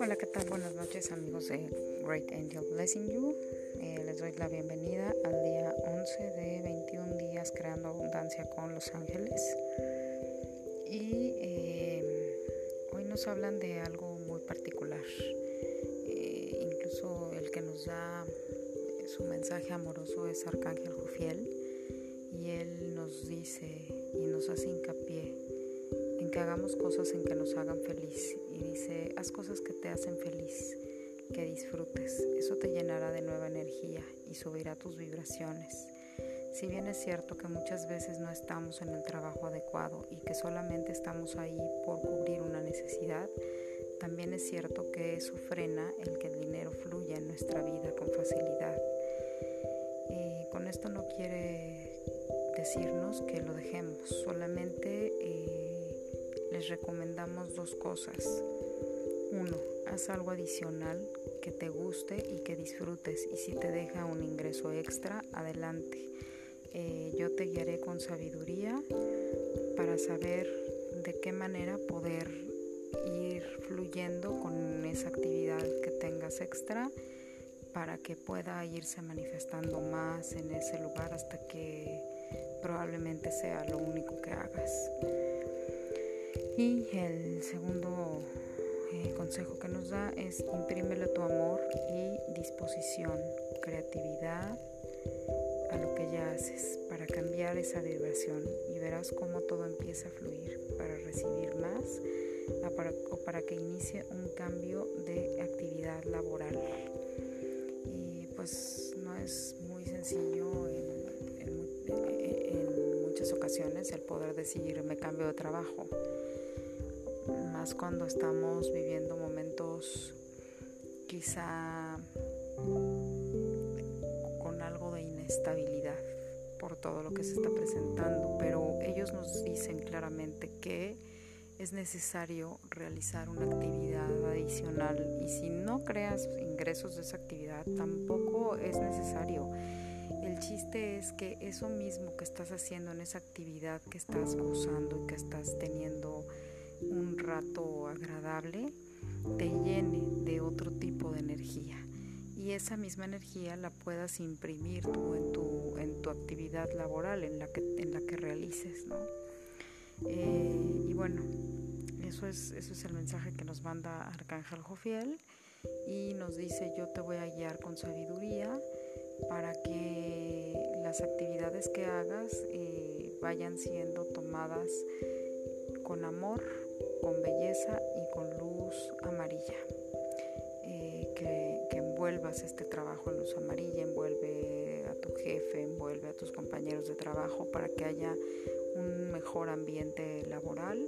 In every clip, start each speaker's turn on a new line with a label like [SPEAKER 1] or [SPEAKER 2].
[SPEAKER 1] Hola, ¿qué tal? Buenas noches amigos de Great Angel Blessing You. Eh, les doy la bienvenida al día 11 de 21 días creando abundancia con los ángeles. Y eh, hoy nos hablan de algo muy particular. Eh, incluso el que nos da su mensaje amoroso es Arcángel Jofiel nos dice y nos hace hincapié en que hagamos cosas en que nos hagan feliz y dice, haz cosas que te hacen feliz, que disfrutes, eso te llenará de nueva energía y subirá tus vibraciones. Si bien es cierto que muchas veces no estamos en el trabajo adecuado y que solamente estamos ahí por cubrir una necesidad, también es cierto que eso frena el que el dinero fluya en nuestra vida con facilidad. Eh, con esto no quiere decirnos que lo dejemos, solamente eh, les recomendamos dos cosas. Uno, haz algo adicional que te guste y que disfrutes y si te deja un ingreso extra, adelante. Eh, yo te guiaré con sabiduría para saber de qué manera poder ir fluyendo con esa actividad que tengas extra para que pueda irse manifestando más en ese lugar hasta que probablemente sea lo único que hagas. Y el segundo eh, consejo que nos da es imprímele tu amor y disposición, creatividad, a lo que ya haces para cambiar esa vibración y verás cómo todo empieza a fluir para recibir más o para que inicie un cambio de actividad laboral. Y pues no es el poder decidir me cambio de trabajo, más cuando estamos viviendo momentos quizá estabilidad por todo lo que se está presentando, pero ellos nos dicen claramente que es necesario realizar una actividad adicional y si no creas ingresos de esa actividad tampoco es necesario. El chiste es que eso mismo que estás haciendo en esa actividad que estás gozando y que estás teniendo un rato agradable, te llene de otro tipo de energía y esa misma energía la puedas imprimir tú en tu, en tu actividad laboral, en la que, en la que realices. ¿no? Eh, y bueno, eso es, eso es el mensaje que nos manda Arcángel Jofiel y nos dice yo te voy a guiar con sabiduría para que las actividades que hagas eh, vayan siendo tomadas con amor, con belleza y con luz amarilla. Eh, que, envuelvas este trabajo en luz amarilla, envuelve a tu jefe, envuelve a tus compañeros de trabajo para que haya un mejor ambiente laboral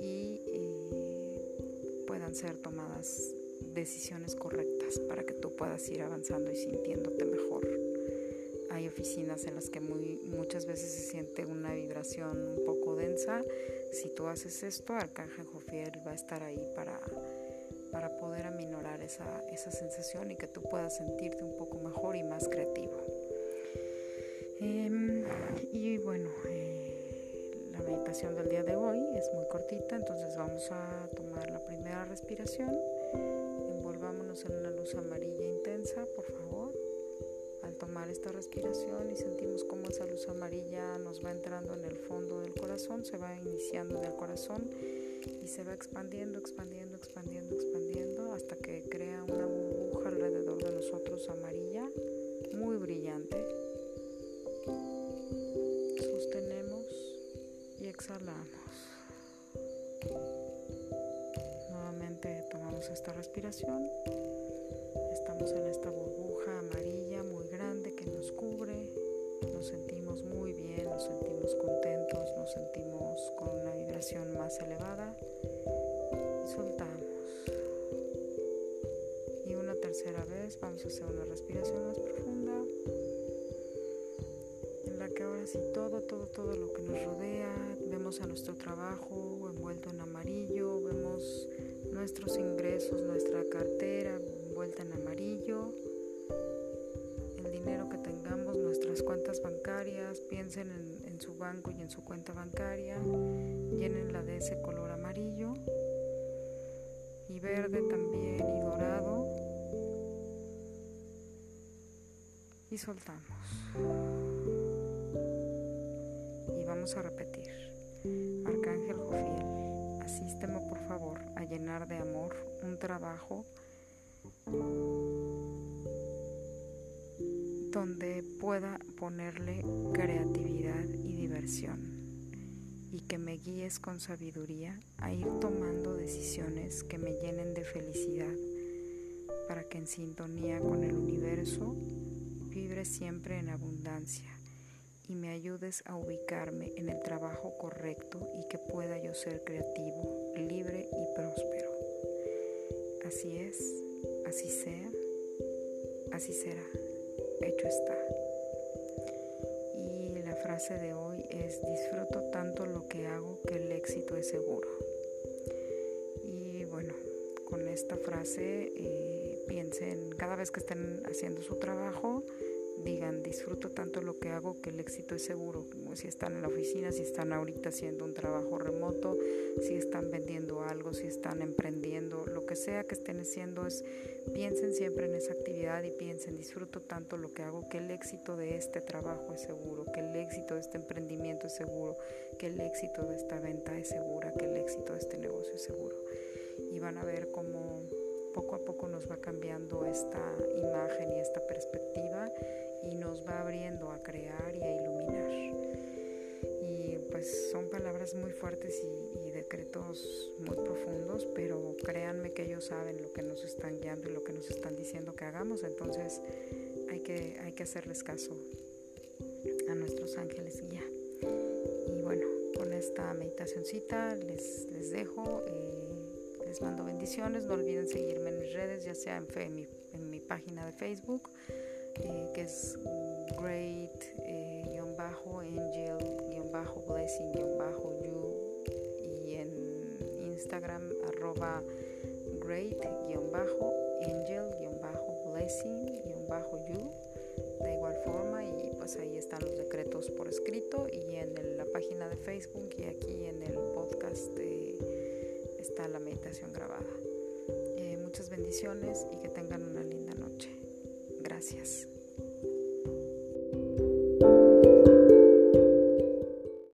[SPEAKER 1] y eh, puedan ser tomadas decisiones correctas para que tú puedas ir avanzando y sintiéndote mejor. Hay oficinas en las que muy, muchas veces se siente una vibración un poco densa. Si tú haces esto, Arcángel Jofiel va a estar ahí para para poder aminorar esa, esa sensación y que tú puedas sentirte un poco mejor y más creativo. Em, y bueno, eh, la meditación del día de hoy es muy cortita, entonces vamos a tomar la primera respiración. Envolvámonos en una luz amarilla intensa, por favor. Al tomar esta respiración y sentimos cómo esa luz amarilla nos va entrando en el fondo del corazón, se va iniciando en el corazón y se va expandiendo, expandiendo, expandiendo, expandiendo hasta que crea Estamos en esta burbuja amarilla muy grande que nos cubre. Nos sentimos muy bien, nos sentimos contentos, nos sentimos con una vibración más elevada soltamos. Y una tercera vez vamos a hacer una respiración más profunda en la que ahora sí todo, todo, todo lo que nos rodea, vemos a nuestro trabajo nuestros ingresos, nuestra cartera envuelta en amarillo, el dinero que tengamos, nuestras cuentas bancarias piensen en, en su banco y en su cuenta bancaria, llénenla de ese color amarillo y verde también y dorado y soltamos. Y vamos a repetir. Arcángel Jofiel, asísteme por favor a llenar de amor un trabajo donde pueda ponerle creatividad y diversión y que me guíes con sabiduría a ir tomando decisiones que me llenen de felicidad para que en sintonía con el universo vibre siempre en abundancia y me ayudes a ubicarme en el trabajo correcto y que pueda yo ser creativo, libre y próspero. Así es, así sea, así será, hecho está. Y la frase de hoy es, disfruto tanto lo que hago que el éxito es seguro. Y bueno, con esta frase eh, piensen cada vez que estén haciendo su trabajo, digan, disfruto tanto lo que hago que el éxito es seguro. Si están en la oficina, si están ahorita haciendo un trabajo remoto, si están vendiendo algo, si están emprendiendo, lo que sea que estén haciendo es, piensen siempre en esa actividad y piensen, disfruto tanto lo que hago que el éxito de este trabajo es seguro, que el éxito de este emprendimiento es seguro, que el éxito de esta venta es segura, que el éxito de este negocio es seguro. Y van a ver cómo poco a poco nos va cambiando esta imagen y esta perspectiva y nos va abriendo a crear y a iluminar. Y pues son palabras muy fuertes y, decretos muy profundos, pero créanme que ellos saben lo que nos están guiando y lo que nos están diciendo que hagamos, entonces hay que, hay que hacerles caso a nuestros ángeles guía. Y bueno, con esta meditacioncita les, les dejo. Eh, les mando bendiciones. No olviden seguirme en mis redes, ya sea en, en, mi, en mi página de Facebook eh, que es great-angel-blessing-you y en Instagram arroba great-angel-blessing-you de igual forma y pues ahí están los decretos por escrito y en la página de Facebook y aquí en el podcast eh, está la meditación grabada. Eh, muchas bendiciones y que tengan una linda noche. Gracias.